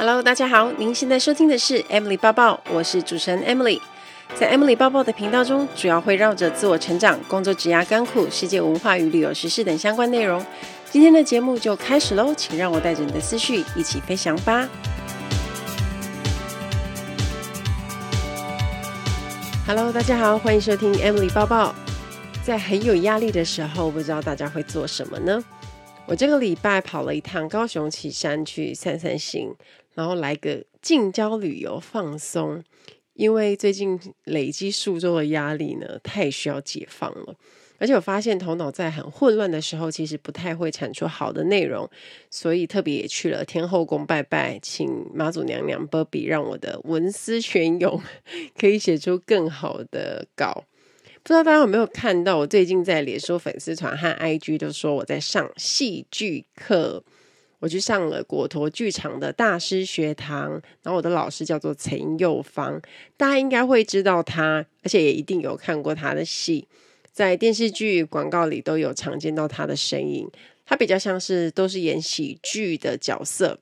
Hello，大家好，您现在收听的是 Emily 抱抱，我是主持人 Emily。在 Emily 抱抱的频道中，主要会绕着自我成长、工作、职涯、甘苦、世界文化与旅游时事等相关内容。今天的节目就开始喽，请让我带着你的思绪一起飞翔吧。Hello，大家好，欢迎收听 Emily 抱抱。在很有压力的时候，不知道大家会做什么呢？我这个礼拜跑了一趟高雄旗山去散散心，然后来个近郊旅游放松。因为最近累积数周的压力呢，太需要解放了。而且我发现头脑在很混乱的时候，其实不太会产出好的内容，所以特别也去了天后宫拜拜，请妈祖娘娘保庇，让我的文思泉涌，可以写出更好的稿。不知道大家有没有看到，我最近在脸书粉丝团和 IG 都说我在上戏剧课，我去上了果陀剧场的大师学堂，然后我的老师叫做陈佑芳，大家应该会知道他，而且也一定有看过他的戏，在电视剧、广告里都有常见到他的身影。他比较像是都是演喜剧的角色，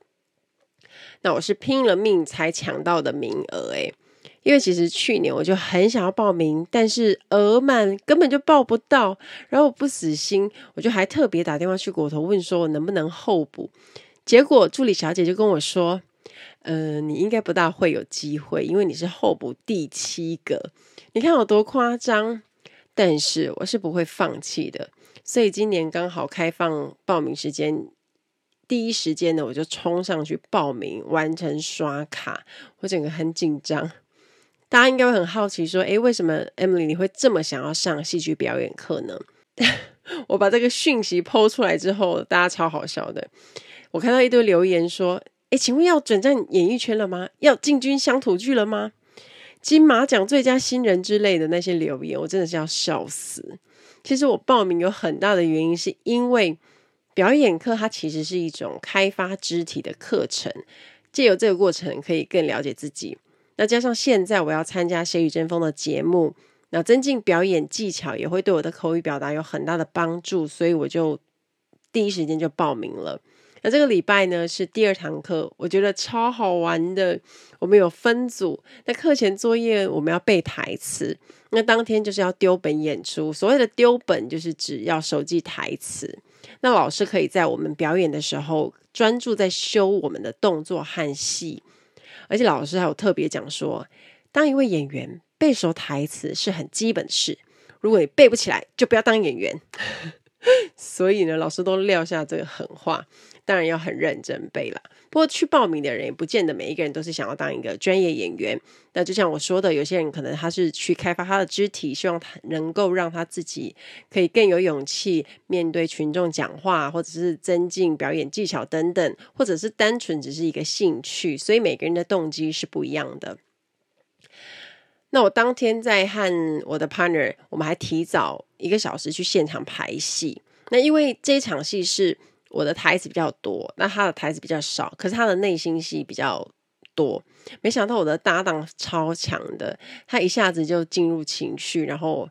那我是拼了命才抢到的名额，诶。因为其实去年我就很想要报名，但是额满根本就报不到。然后我不死心，我就还特别打电话去果陀问说，我能不能候补？结果助理小姐就跟我说：“嗯、呃，你应该不大会有机会，因为你是候补第七个。你看有多夸张？但是我是不会放弃的。所以今年刚好开放报名时间，第一时间呢，我就冲上去报名，完成刷卡。我整个很紧张。”大家应该会很好奇，说：“诶，为什么 Emily 你会这么想要上戏剧表演课呢？” 我把这个讯息抛出来之后，大家超好笑的。我看到一堆留言说：“诶，请问要转战演艺圈了吗？要进军乡土剧了吗？金马奖最佳新人之类的那些留言，我真的是要笑死。其实我报名有很大的原因，是因为表演课它其实是一种开发肢体的课程，借由这个过程可以更了解自己。那加上现在我要参加《谁与争锋》的节目，那增进表演技巧也会对我的口语表达有很大的帮助，所以我就第一时间就报名了。那这个礼拜呢是第二堂课，我觉得超好玩的。我们有分组，那课前作业我们要背台词，那当天就是要丢本演出。所谓的丢本，就是指要熟记台词。那老师可以在我们表演的时候专注在修我们的动作和戏。而且老师还有特别讲说，当一位演员背熟台词是很基本的事，如果你背不起来，就不要当演员。所以呢，老师都撂下这个狠话，当然要很认真背啦。不过去报名的人也不见得每一个人都是想要当一个专业演员。那就像我说的，有些人可能他是去开发他的肢体，希望他能够让他自己可以更有勇气面对群众讲话，或者是增进表演技巧等等，或者是单纯只是一个兴趣。所以每个人的动机是不一样的。那我当天在和我的 partner，我们还提早一个小时去现场排戏。那因为这一场戏是我的台词比较多，那他的台词比较少，可是他的内心戏比较多。没想到我的搭档超强的，他一下子就进入情绪，然后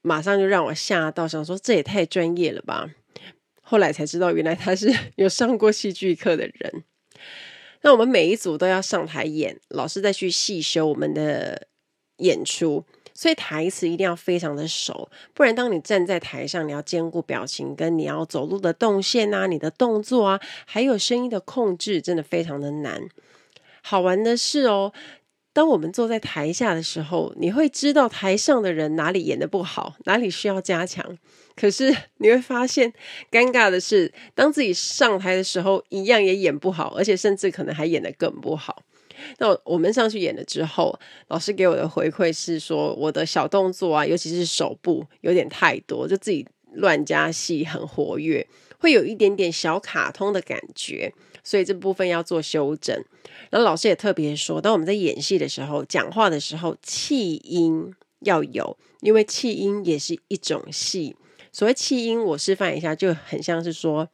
马上就让我吓到，想说这也太专业了吧。后来才知道，原来他是 有上过戏剧课的人。那我们每一组都要上台演，老师再去细修我们的演出，所以台词一定要非常的熟，不然当你站在台上，你要兼顾表情，跟你要走路的动线啊，你的动作啊，还有声音的控制，真的非常的难。好玩的是哦，当我们坐在台下的时候，你会知道台上的人哪里演的不好，哪里需要加强。可是你会发现，尴尬的是，当自己上台的时候，一样也演不好，而且甚至可能还演得更不好。那我们上去演了之后，老师给我的回馈是说，我的小动作啊，尤其是手部有点太多，就自己乱加戏，很活跃，会有一点点小卡通的感觉，所以这部分要做修正。然后老师也特别说，当我们在演戏的时候，讲话的时候气音要有，因为气音也是一种戏。所谓气音，我示范一下，就很像是说：“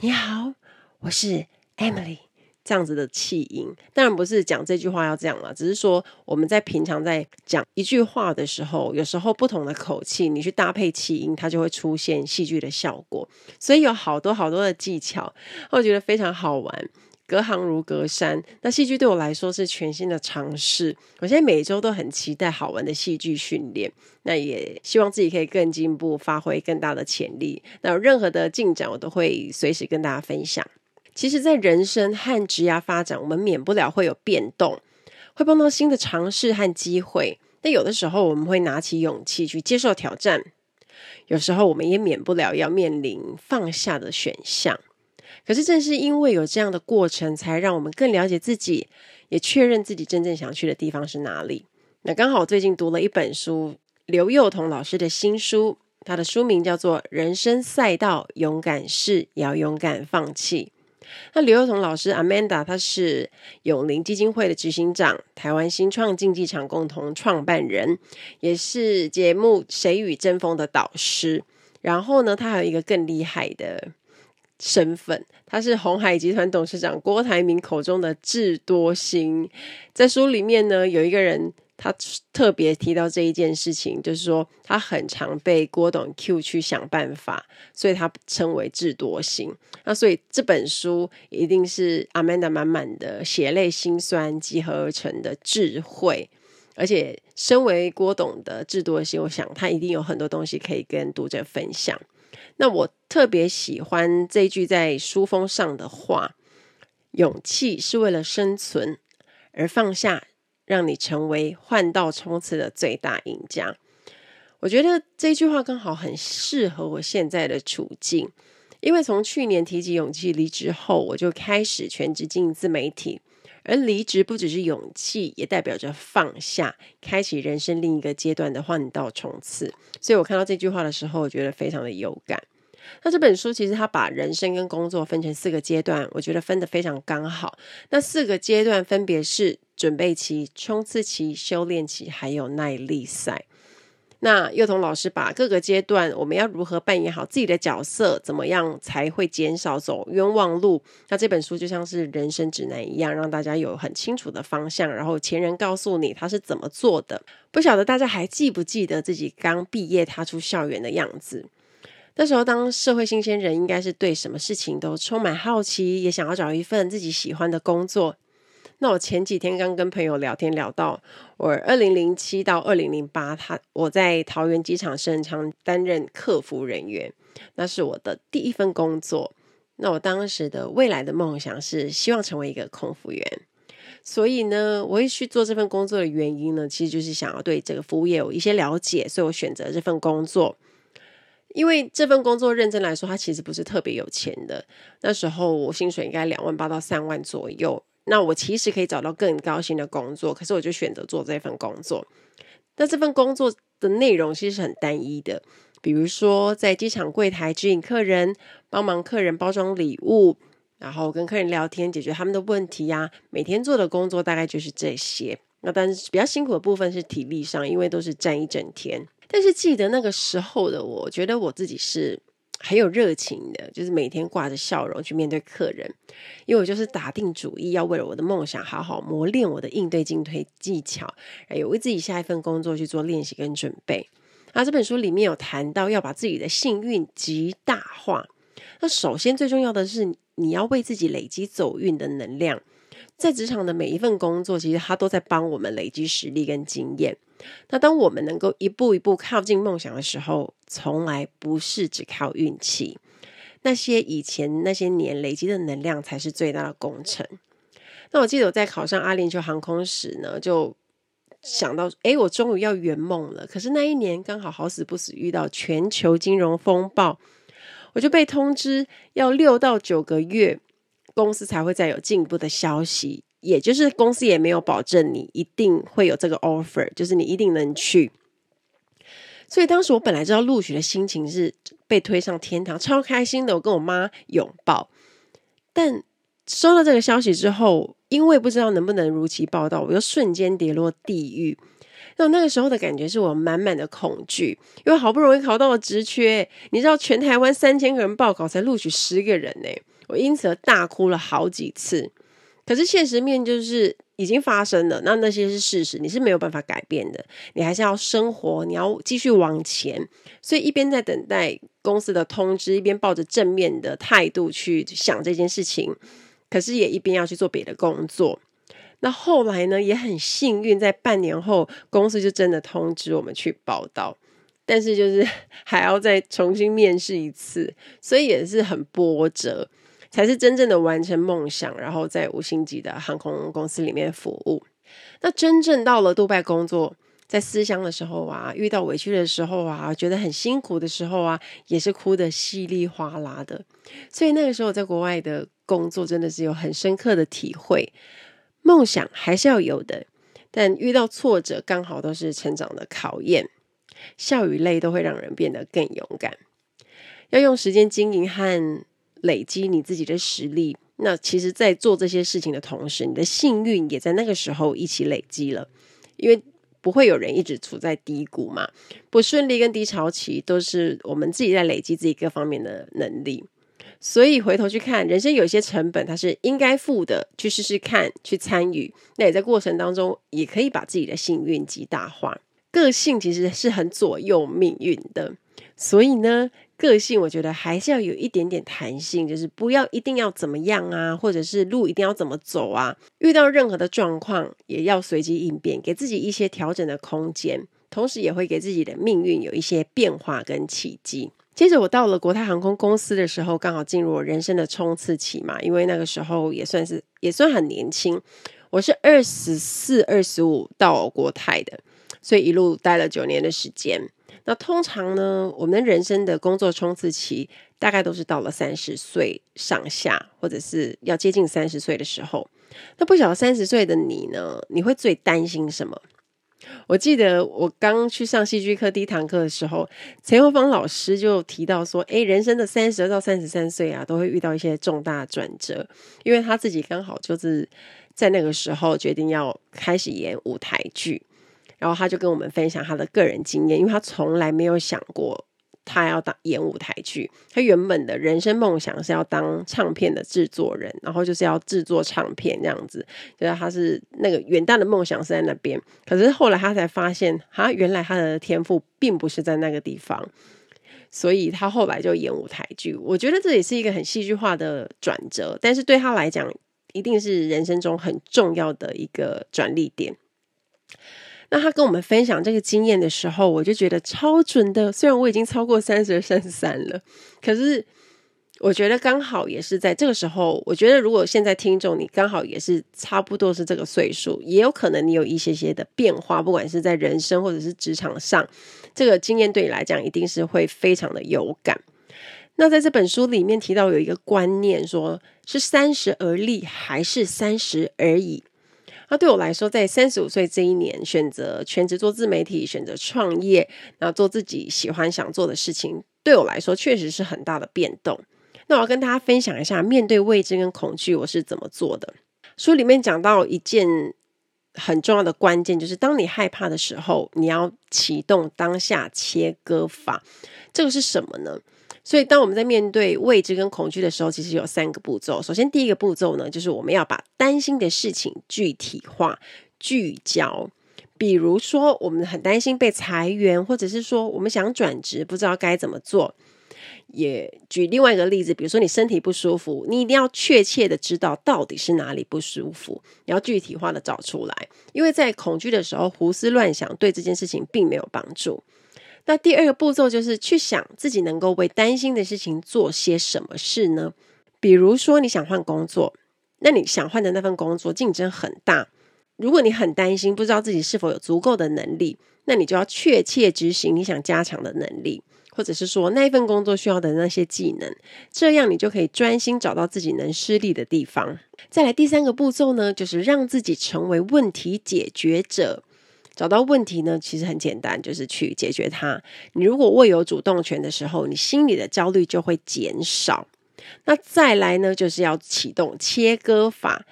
你好，我是 Emily。”这样子的气音，当然不是讲这句话要这样了，只是说我们在平常在讲一句话的时候，有时候不同的口气，你去搭配气音，它就会出现戏剧的效果。所以有好多好多的技巧，我觉得非常好玩。隔行如隔山。那戏剧对我来说是全新的尝试，我现在每周都很期待好玩的戏剧训练。那也希望自己可以更进步，发挥更大的潜力。那有任何的进展，我都会随时跟大家分享。其实，在人生和职涯发展，我们免不了会有变动，会碰到新的尝试和机会。但有的时候，我们会拿起勇气去接受挑战。有时候我们也免不了要面临放下的选项，可是正是因为有这样的过程，才让我们更了解自己，也确认自己真正想去的地方是哪里。那刚好最近读了一本书，刘幼彤老师的新书，他的书名叫做《人生赛道，勇敢试，也要勇敢放弃》。那刘幼彤老师 Amanda，她是永龄基金会的执行长，台湾新创竞技场共同创办人，也是节目《谁与争锋》的导师。然后呢，他还有一个更厉害的身份，他是鸿海集团董事长郭台铭口中的智多星。在书里面呢，有一个人。他特别提到这一件事情，就是说他很常被郭董 Q 去想办法，所以他称为智多星。那所以这本书一定是 Amanda 满满的血泪辛酸集合而成的智慧，而且身为郭董的智多星，我想他一定有很多东西可以跟读者分享。那我特别喜欢这句在书封上的话：勇气是为了生存，而放下。让你成为换道冲刺的最大赢家。我觉得这句话刚好很适合我现在的处境，因为从去年提起勇气离职后，我就开始全职经营自媒体。而离职不只是勇气，也代表着放下，开启人生另一个阶段的换道冲刺。所以我看到这句话的时候，我觉得非常的有感。那这本书其实它把人生跟工作分成四个阶段，我觉得分得非常刚好。那四个阶段分别是准备期、冲刺期、修炼期，还有耐力赛。那幼童老师把各个阶段我们要如何扮演好自己的角色，怎么样才会减少走冤枉路？那这本书就像是人生指南一样，让大家有很清楚的方向，然后前人告诉你他是怎么做的。不晓得大家还记不记得自己刚毕业踏出校园的样子？那时候，当社会新鲜人，应该是对什么事情都充满好奇，也想要找一份自己喜欢的工作。那我前几天刚跟朋友聊天，聊到我二零零七到二零零八，他我在桃园机场圣昌担任客服人员，那是我的第一份工作。那我当时的未来的梦想是希望成为一个空服员，所以呢，我会去做这份工作的原因呢，其实就是想要对这个服务业有一些了解，所以我选择这份工作。因为这份工作认真来说，它其实不是特别有钱的。那时候我薪水应该两万八到三万左右。那我其实可以找到更高薪的工作，可是我就选择做这份工作。那这份工作的内容其实很单一的，比如说在机场柜台指引客人，帮忙客人包装礼物，然后跟客人聊天，解决他们的问题呀。每天做的工作大概就是这些。那但是比较辛苦的部分是体力上，因为都是站一整天。但是记得那个时候的我，觉得我自己是很有热情的，就是每天挂着笑容去面对客人，因为我就是打定主意要为了我的梦想好好磨练我的应对进退技巧，还有为自己下一份工作去做练习跟准备。那这本书里面有谈到要把自己的幸运极大化，那首先最重要的是你要为自己累积走运的能量。在职场的每一份工作，其实它都在帮我们累积实力跟经验。那当我们能够一步一步靠近梦想的时候，从来不是只靠运气。那些以前那些年累积的能量，才是最大的工程。那我记得我在考上阿联酋航空时呢，就想到，诶，我终于要圆梦了。可是那一年刚好好死不死遇到全球金融风暴，我就被通知要六到九个月。公司才会再有进一步的消息，也就是公司也没有保证你一定会有这个 offer，就是你一定能去。所以当时我本来知道录取的心情是被推上天堂，超开心的，我跟我妈拥抱。但收到这个消息之后，因为不知道能不能如期报到，我又瞬间跌落地狱。那那个时候的感觉是我满满的恐惧，因为好不容易考到了职缺，你知道全台湾三千个人报考才录取十个人呢。我因此而大哭了好几次，可是现实面就是已经发生了，那那些是事实，你是没有办法改变的，你还是要生活，你要继续往前。所以一边在等待公司的通知，一边抱着正面的态度去想这件事情。可是也一边要去做别的工作。那后来呢，也很幸运，在半年后，公司就真的通知我们去报到，但是就是 还要再重新面试一次，所以也是很波折，才是真正的完成梦想，然后在五星级的航空公司里面服务。那真正到了杜拜工作，在思乡的时候啊，遇到委屈的时候啊，觉得很辛苦的时候啊，也是哭得稀里哗啦的。所以那个时候在国外的工作，真的是有很深刻的体会。梦想还是要有的，但遇到挫折刚好都是成长的考验。笑与泪都会让人变得更勇敢。要用时间经营和累积你自己的实力。那其实，在做这些事情的同时，你的幸运也在那个时候一起累积了。因为不会有人一直处在低谷嘛，不顺利跟低潮期都是我们自己在累积自己各方面的能力。所以回头去看，人生有些成本，它是应该付的，去试试看，去参与。那也在过程当中，也可以把自己的幸运极大化。个性其实是很左右命运的，所以呢，个性我觉得还是要有一点点弹性，就是不要一定要怎么样啊，或者是路一定要怎么走啊。遇到任何的状况，也要随机应变，给自己一些调整的空间，同时也会给自己的命运有一些变化跟契机。接着我到了国泰航空公司的时候，刚好进入我人生的冲刺期嘛，因为那个时候也算是也算很年轻，我是二十四、二十五到国泰的，所以一路待了九年的时间。那通常呢，我们人生的工作冲刺期大概都是到了三十岁上下，或者是要接近三十岁的时候。那不晓得三十岁的你呢，你会最担心什么？我记得我刚去上戏剧课第一堂课的时候，陈又芳老师就提到说：“诶，人生的三十到三十三岁啊，都会遇到一些重大转折，因为他自己刚好就是在那个时候决定要开始演舞台剧，然后他就跟我们分享他的个人经验，因为他从来没有想过。”他要当演舞台剧，他原本的人生梦想是要当唱片的制作人，然后就是要制作唱片这样子，就是他是那个远大的梦想是在那边。可是后来他才发现，他，原来他的天赋并不是在那个地方，所以他后来就演舞台剧。我觉得这也是一个很戏剧化的转折，但是对他来讲，一定是人生中很重要的一个转捩点。那他跟我们分享这个经验的时候，我就觉得超准的。虽然我已经超过三十、三十三了，可是我觉得刚好也是在这个时候。我觉得如果现在听众你刚好也是差不多是这个岁数，也有可能你有一些些的变化，不管是在人生或者是职场上，这个经验对你来讲一定是会非常的有感。那在这本书里面提到有一个观念，说是三十而立，还是三十而已？那对我来说，在三十五岁这一年，选择全职做自媒体，选择创业，然后做自己喜欢想做的事情，对我来说确实是很大的变动。那我要跟大家分享一下，面对未知跟恐惧，我是怎么做的。书里面讲到一件很重要的关键，就是当你害怕的时候，你要启动当下切割法。这个是什么呢？所以，当我们在面对未知跟恐惧的时候，其实有三个步骤。首先，第一个步骤呢，就是我们要把担心的事情具体化、聚焦。比如说，我们很担心被裁员，或者是说我们想转职，不知道该怎么做。也举另外一个例子，比如说你身体不舒服，你一定要确切的知道到底是哪里不舒服，你要具体化的找出来。因为在恐惧的时候胡思乱想，对这件事情并没有帮助。那第二个步骤就是去想自己能够为担心的事情做些什么事呢？比如说你想换工作，那你想换的那份工作竞争很大，如果你很担心不知道自己是否有足够的能力，那你就要确切执行你想加强的能力，或者是说那一份工作需要的那些技能，这样你就可以专心找到自己能施力的地方。再来第三个步骤呢，就是让自己成为问题解决者。找到问题呢，其实很简单，就是去解决它。你如果握有主动权的时候，你心里的焦虑就会减少。那再来呢，就是要启动切割法。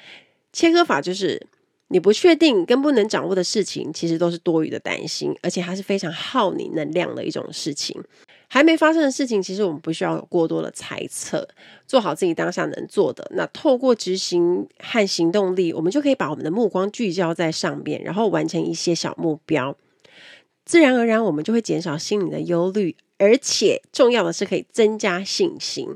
切割法就是你不确定跟不能掌握的事情，其实都是多余的担心，而且它是非常耗你能量的一种事情。还没发生的事情，其实我们不需要有过多的猜测，做好自己当下能做的。那透过执行和行动力，我们就可以把我们的目光聚焦在上面，然后完成一些小目标。自然而然，我们就会减少心里的忧虑，而且重要的是可以增加信心。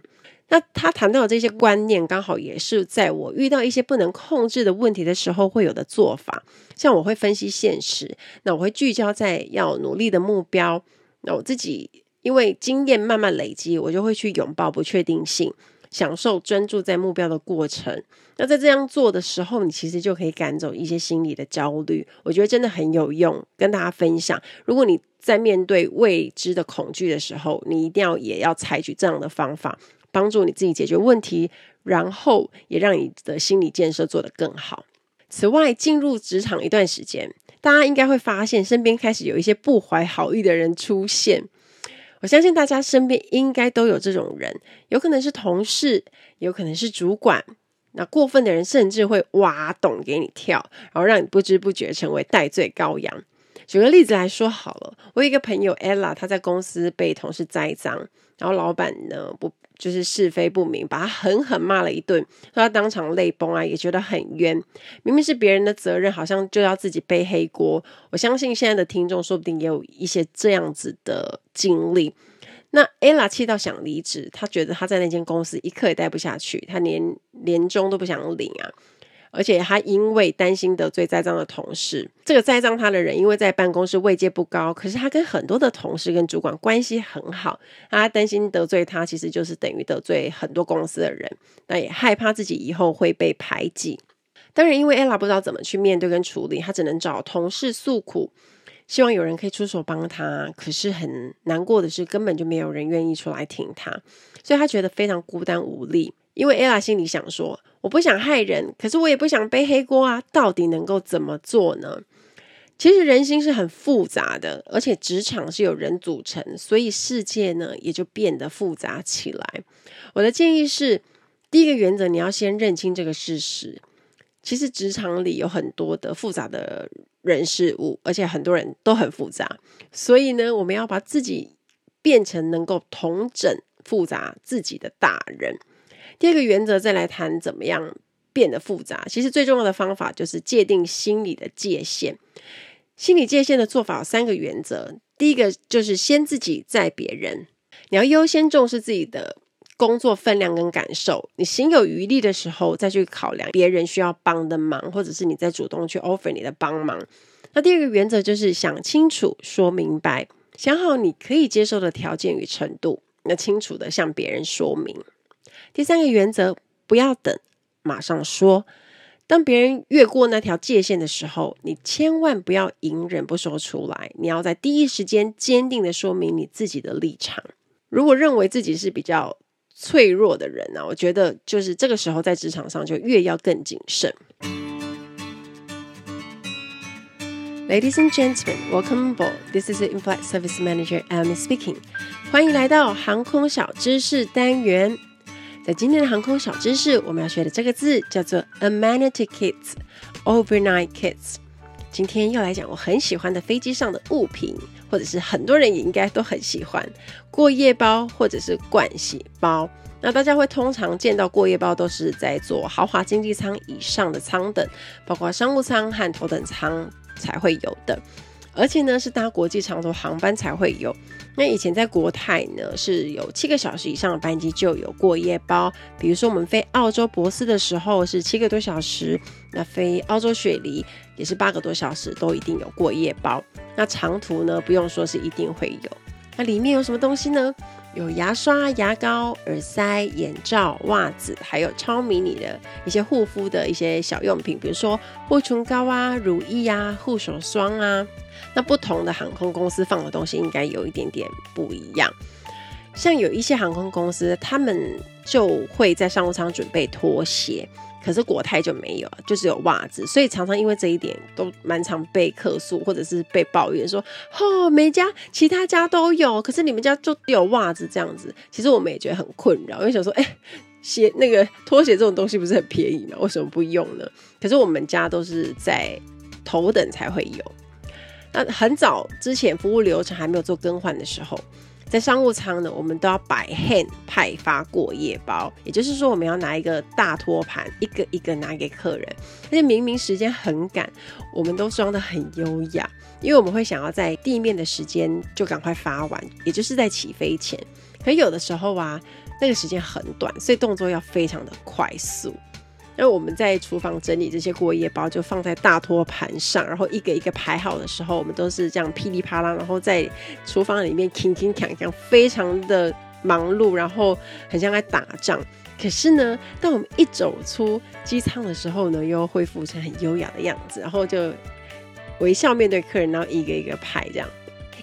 那他谈到的这些观念，刚好也是在我遇到一些不能控制的问题的时候会有的做法。像我会分析现实，那我会聚焦在要努力的目标。那我自己因为经验慢慢累积，我就会去拥抱不确定性，享受专注在目标的过程。那在这样做的时候，你其实就可以赶走一些心理的焦虑。我觉得真的很有用，跟大家分享。如果你在面对未知的恐惧的时候，你一定要也要采取这样的方法。帮助你自己解决问题，然后也让你的心理建设做得更好。此外，进入职场一段时间，大家应该会发现身边开始有一些不怀好意的人出现。我相信大家身边应该都有这种人，有可能是同事，有可能是主管。那过分的人甚至会挖洞给你跳，然后让你不知不觉成为代罪羔羊。举个例子来说好了，我有一个朋友 Ella，她在公司被同事栽赃，然后老板呢不。就是是非不明，把他狠狠骂了一顿，说他当场泪崩啊，也觉得很冤。明明是别人的责任，好像就要自己背黑锅。我相信现在的听众说不定也有一些这样子的经历。那 Ella 气到想离职，他觉得他在那间公司一刻也待不下去，他连年终都不想领啊。而且他因为担心得罪栽赃的同事，这个栽赃他的人，因为在办公室位阶不高，可是他跟很多的同事跟主管关系很好，他担心得罪他，其实就是等于得罪很多公司的人，那也害怕自己以后会被排挤。当然，因为 Ella 不知道怎么去面对跟处理，他只能找同事诉苦，希望有人可以出手帮他。可是很难过的是，根本就没有人愿意出来挺他，所以他觉得非常孤单无力。因为 Ella 心里想说，我不想害人，可是我也不想背黑锅啊，到底能够怎么做呢？其实人心是很复杂的，而且职场是由人组成，所以世界呢也就变得复杂起来。我的建议是，第一个原则，你要先认清这个事实。其实职场里有很多的复杂的人事物，而且很多人都很复杂，所以呢，我们要把自己变成能够同整复杂自己的大人。第二个原则，再来谈怎么样变得复杂。其实最重要的方法就是界定心理的界限。心理界限的做法有三个原则。第一个就是先自己再别人，你要优先重视自己的工作分量跟感受。你心有余力的时候，再去考量别人需要帮的忙，或者是你再主动去 offer 你的帮忙。那第二个原则就是想清楚、说明白，想好你可以接受的条件与程度，那清楚的向别人说明。第三个原则，不要等，马上说。当别人越过那条界限的时候，你千万不要隐忍不说出来，你要在第一时间坚定的说明你自己的立场。如果认为自己是比较脆弱的人呢、啊，我觉得就是这个时候在职场上就越要更谨慎。Ladies and gentlemen, welcome aboard. This is the in-flight service manager, Amy speaking. 欢迎来到航空小知识单元。在今天的航空小知识，我们要学的这个字叫做 amenity kits，overnight kits。今天又来讲我很喜欢的飞机上的物品，或者是很多人也应该都很喜欢过夜包或者是盥洗包。那大家会通常见到过夜包都是在坐豪华经济舱以上的舱等，包括商务舱和头等舱才会有的。而且呢，是搭国际长途航班才会有。那以前在国泰呢，是有七个小时以上的班机就有过夜包。比如说我们飞澳洲博斯的时候是七个多小时，那飞澳洲雪梨也是八个多小时，都一定有过夜包。那长途呢，不用说是一定会有。那里面有什么东西呢？有牙刷、牙膏、耳塞、眼罩、袜子，还有超迷你的一些护肤的一些小用品，比如说护唇膏啊、乳液啊、护手霜啊。那不同的航空公司放的东西应该有一点点不一样。像有一些航空公司，他们就会在商务舱准备拖鞋。可是国泰就没有，就只有袜子，所以常常因为这一点都蛮常被客诉，或者是被抱怨说，哦，每家其他家都有，可是你们家就有袜子这样子。其实我们也觉得很困扰，因为想说，哎、鞋那个拖鞋这种东西不是很便宜吗？为什么不用呢？可是我们家都是在头等才会有。那很早之前服务流程还没有做更换的时候。在商务舱呢，我们都要摆 hand 派发过夜包，也就是说，我们要拿一个大托盘，一个一个拿给客人。而且明明时间很赶，我们都装得很优雅，因为我们会想要在地面的时间就赶快发完，也就是在起飞前。可有的时候啊，那个时间很短，所以动作要非常的快速。那我们在厨房整理这些过夜包，就放在大托盘上，然后一个一个排好的时候，我们都是这样噼里啪啦，然后在厨房里面铿铿锵锵，非常的忙碌，然后很像在打仗。可是呢，当我们一走出机舱的时候呢，又恢复成很优雅的样子，然后就微笑面对客人，然后一个一个排这样。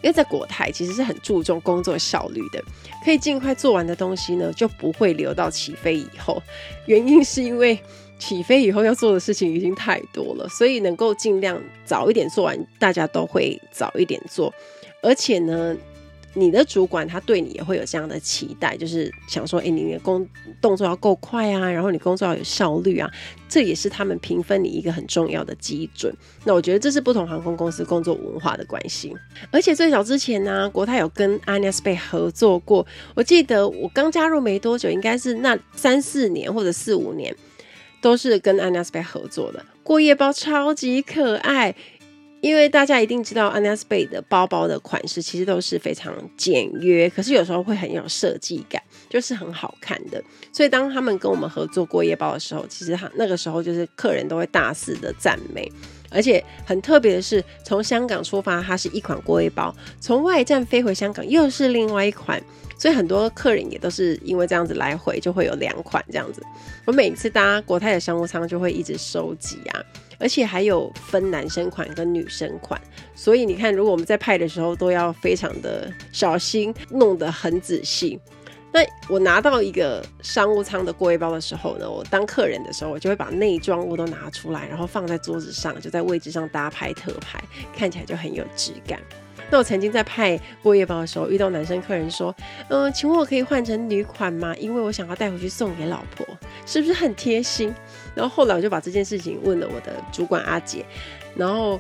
因为在国泰其实是很注重工作效率的，可以尽快做完的东西呢，就不会留到起飞以后。原因是因为起飞以后要做的事情已经太多了，所以能够尽量早一点做完，大家都会早一点做。而且呢，你的主管他对你也会有这样的期待，就是想说，哎，你的工动作要够快啊，然后你工作要有效率啊，这也是他们评分你一个很重要的基准。那我觉得这是不同航空公司工作文化的关系。而且最早之前呢，国泰有跟 Anasbe 合作过，我记得我刚加入没多久，应该是那三四年或者四五年，都是跟 Anaspa 合作的。过夜包超级可爱。因为大家一定知道 Anaspa 的包包的款式其实都是非常简约，可是有时候会很有设计感，就是很好看的。所以当他们跟我们合作过夜包的时候，其实他那个时候就是客人都会大肆的赞美。而且很特别的是，从香港出发，它是一款过夜包；从外站飞回香港，又是另外一款。所以很多客人也都是因为这样子来回，就会有两款这样子。我每次搭国泰的商务舱，就会一直收集啊。而且还有分男生款跟女生款，所以你看，如果我们在派的时候都要非常的小心，弄得很仔细。那我拿到一个商务舱的过夜包的时候呢，我当客人的时候，我就会把内装物都拿出来，然后放在桌子上，就在位置上搭拍特拍，看起来就很有质感。那我曾经在派过夜包的时候，遇到男生客人说：“嗯、请问我可以换成女款吗？因为我想要带回去送给老婆，是不是很贴心？”然后后来我就把这件事情问了我的主管阿姐，然后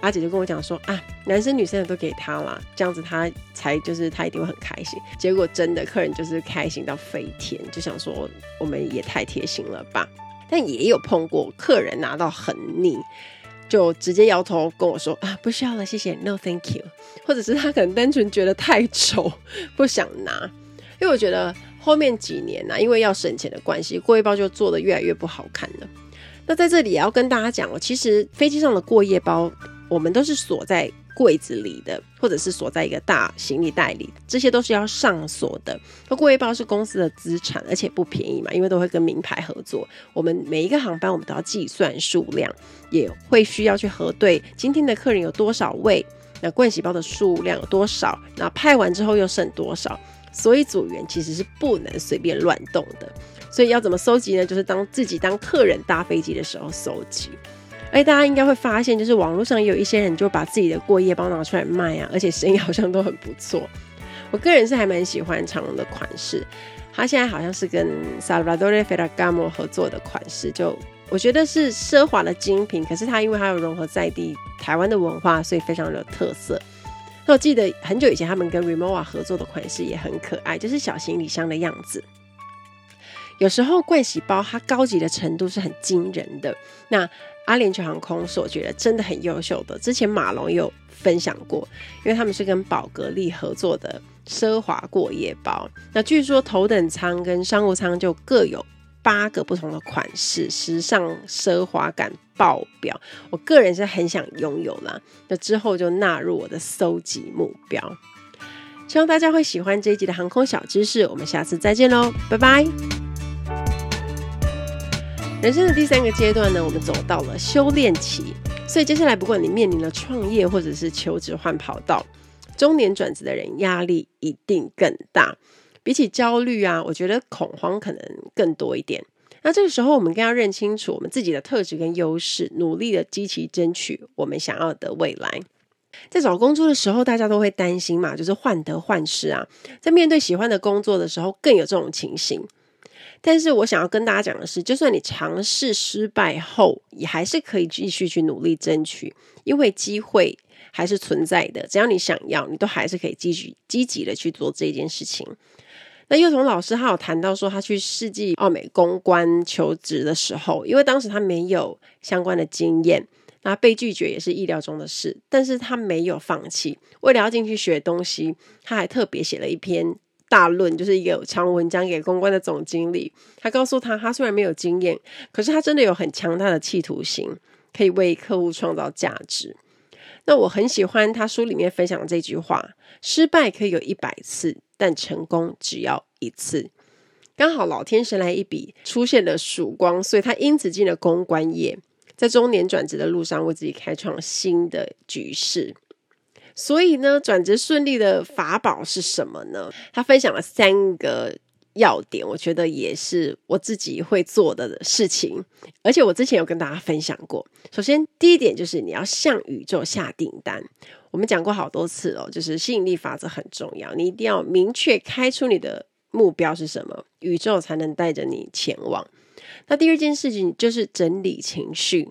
阿姐就跟我讲说：“啊，男生女生的都给他了，这样子他才就是他一定会很开心。”结果真的客人就是开心到飞天，就想说我们也太贴心了吧。但也有碰过客人拿到很腻。就直接摇头跟我说啊，不需要了，谢谢，No thank you。或者是他可能单纯觉得太丑，不想拿。因为我觉得后面几年呢、啊，因为要省钱的关系，过夜包就做的越来越不好看了。那在这里也要跟大家讲哦，其实飞机上的过夜包，我们都是锁在。柜子里的，或者是锁在一个大行李袋里，这些都是要上锁的。那过夜包是公司的资产，而且不便宜嘛，因为都会跟名牌合作。我们每一个航班，我们都要计算数量，也会需要去核对今天的客人有多少位，那盥洗包的数量有多少，那派完之后又剩多少。所以组员其实是不能随便乱动的。所以要怎么收集呢？就是当自己当客人搭飞机的时候收集。哎，大家应该会发现，就是网络上也有一些人就把自己的过夜包拿出来卖啊，而且生意 好像都很不错。我个人是还蛮喜欢长荣的款式，它现在好像是跟 Salvador Ferragamo 合作的款式，就我觉得是奢华的精品。可是它因为它有融合在地台湾的文化，所以非常有特色。那我记得很久以前他们跟 Rimowa 合作的款式也很可爱，就是小行李箱的样子。有时候盥洗包它高级的程度是很惊人的。那阿联酋航空是我觉得真的很优秀的，之前马龙有分享过，因为他们是跟宝格丽合作的奢华过夜包。那据说头等舱跟商务舱就各有八个不同的款式，时尚奢华感爆表。我个人是很想拥有啦，那之后就纳入我的搜集目标。希望大家会喜欢这一集的航空小知识，我们下次再见喽，拜拜。人生的第三个阶段呢，我们走到了修炼期，所以接下来不管你面临了创业或者是求职换跑道，中年转职的人压力一定更大。比起焦虑啊，我觉得恐慌可能更多一点。那这个时候，我们更要认清楚我们自己的特质跟优势，努力的积极争取我们想要的未来。在找工作的时候，大家都会担心嘛，就是患得患失啊。在面对喜欢的工作的时候，更有这种情形。但是我想要跟大家讲的是，就算你尝试失败后，也还是可以继续去努力争取，因为机会还是存在的。只要你想要，你都还是可以继续积极的去做这件事情。那幼童老师他有谈到说，他去世纪奥美公关求职的时候，因为当时他没有相关的经验，那被拒绝也是意料中的事。但是他没有放弃，为了要进去学东西，他还特别写了一篇大论，就是一个长文章给公关的总经理。他告诉他，他虽然没有经验，可是他真的有很强大的企图心，可以为客户创造价值。那我很喜欢他书里面分享的这句话：失败可以有一百次，但成功只要一次。刚好老天神来一笔，出现了曙光，所以他因此进了公关业，在中年转职的路上为自己开创新的局势。所以呢，转职顺利的法宝是什么呢？他分享了三个要点，我觉得也是我自己会做的事情，而且我之前有跟大家分享过。首先，第一点就是你要向宇宙下订单。我们讲过好多次哦，就是吸引力法则很重要，你一定要明确开出你的目标是什么，宇宙才能带着你前往。那第二件事情就是整理情绪。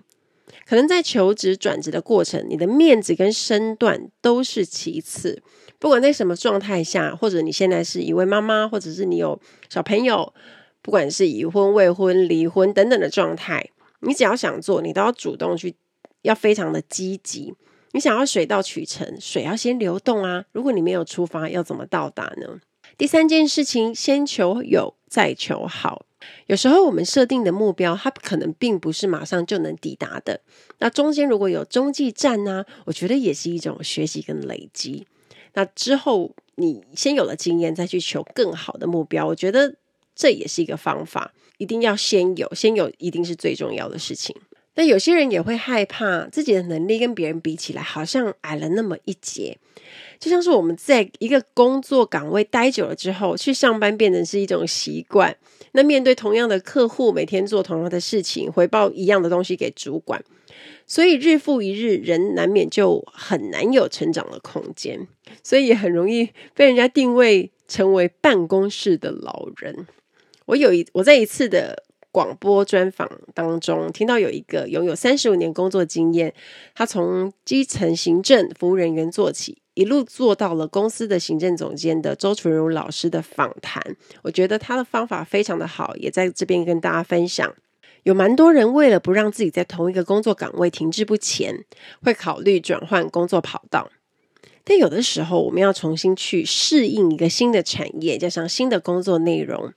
可能在求职转职的过程，你的面子跟身段都是其次。不管在什么状态下，或者你现在是一位妈妈，或者是你有小朋友，不管是已婚、未婚、离婚等等的状态，你只要想做，你都要主动去，要非常的积极。你想要水到渠成，水要先流动啊。如果你没有出发，要怎么到达呢？第三件事情，先求有，再求好。有时候我们设定的目标，它可能并不是马上就能抵达的。那中间如果有中继站呢，我觉得也是一种学习跟累积。那之后你先有了经验，再去求更好的目标，我觉得这也是一个方法。一定要先有，先有一定是最重要的事情。那有些人也会害怕自己的能力跟别人比起来，好像矮了那么一截。就像是我们在一个工作岗位待久了之后，去上班变成是一种习惯。那面对同样的客户，每天做同样的事情，回报一样的东西给主管，所以日复一日，人难免就很难有成长的空间，所以也很容易被人家定位成为办公室的老人。我有一我在一次的广播专访当中，听到有一个拥有三十五年工作经验，他从基层行政服务人员做起。一路做到了公司的行政总监的周纯如老师的访谈，我觉得他的方法非常的好，也在这边跟大家分享。有蛮多人为了不让自己在同一个工作岗位停滞不前，会考虑转换工作跑道。但有的时候，我们要重新去适应一个新的产业，加上新的工作内容，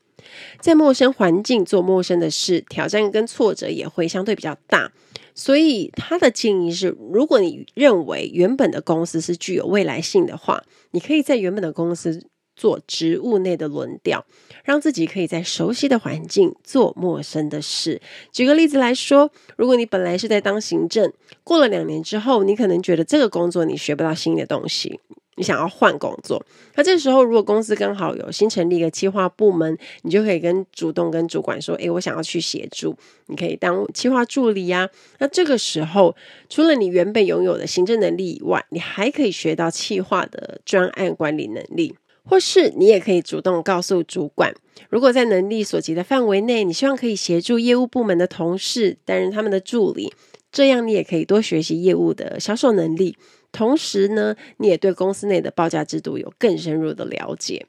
在陌生环境做陌生的事，挑战跟挫折也会相对比较大。所以他的建议是，如果你认为原本的公司是具有未来性的话，你可以在原本的公司做职务内的轮调，让自己可以在熟悉的环境做陌生的事。举个例子来说，如果你本来是在当行政，过了两年之后，你可能觉得这个工作你学不到新的东西。你想要换工作，那这时候如果公司刚好有新成立一个企划部门，你就可以跟主动跟主管说：“诶，我想要去协助，你可以当企划助理呀。”那这个时候，除了你原本拥有的行政能力以外，你还可以学到企划的专案管理能力，或是你也可以主动告诉主管，如果在能力所及的范围内，你希望可以协助业务部门的同事担任他们的助理，这样你也可以多学习业务的销售能力。同时呢，你也对公司内的报价制度有更深入的了解，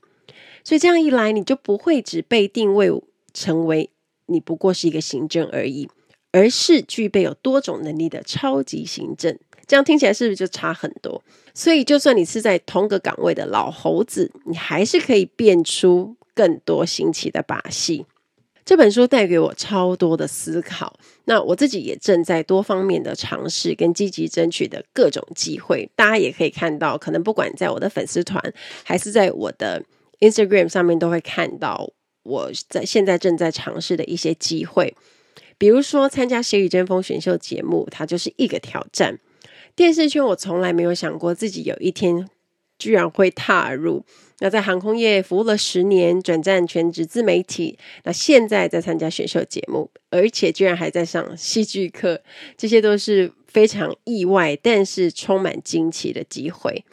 所以这样一来，你就不会只被定位成为你不过是一个行政而已，而是具备有多种能力的超级行政。这样听起来是不是就差很多？所以，就算你是在同个岗位的老猴子，你还是可以变出更多新奇的把戏。这本书带给我超多的思考，那我自己也正在多方面的尝试跟积极争取的各种机会。大家也可以看到，可能不管在我的粉丝团还是在我的 Instagram 上面，都会看到我在现在正在尝试的一些机会。比如说参加《谁与争锋》选秀节目，它就是一个挑战。电视圈，我从来没有想过自己有一天居然会踏入。那在航空业服务了十年，转战全职自媒体。那现在在参加选秀节目，而且居然还在上戏剧课，这些都是非常意外，但是充满惊奇的机会。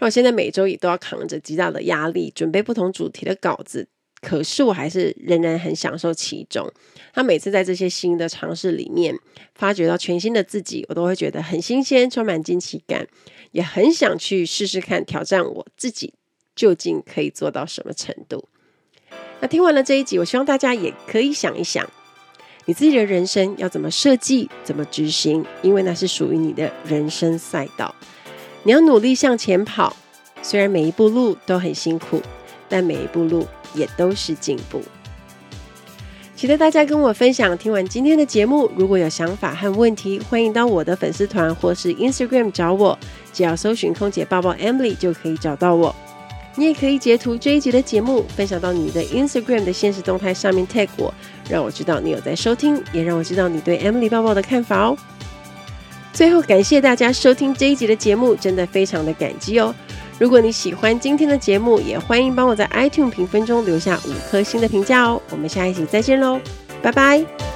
那我现在每周也都要扛着极大的压力，准备不同主题的稿子。可是我还是仍然很享受其中。那每次在这些新的尝试里面，发掘到全新的自己，我都会觉得很新鲜，充满惊奇感，也很想去试试看，挑战我自己。究竟可以做到什么程度？那听完了这一集，我希望大家也可以想一想，你自己的人生要怎么设计、怎么执行，因为那是属于你的人生赛道。你要努力向前跑，虽然每一步路都很辛苦，但每一步路也都是进步。期待大家跟我分享。听完今天的节目，如果有想法和问题，欢迎到我的粉丝团或是 Instagram 找我，只要搜寻“空姐抱抱 Emily” 就可以找到我。你也可以截图这一集的节目，分享到你的 Instagram 的限时动态上面 tag 我，让我知道你有在收听，也让我知道你对 Emily 抱抱的看法哦。最后，感谢大家收听这一集的节目，真的非常的感激哦。如果你喜欢今天的节目，也欢迎帮我在 iTunes 评分中留下五颗星的评价哦。我们下一期再见喽，拜拜。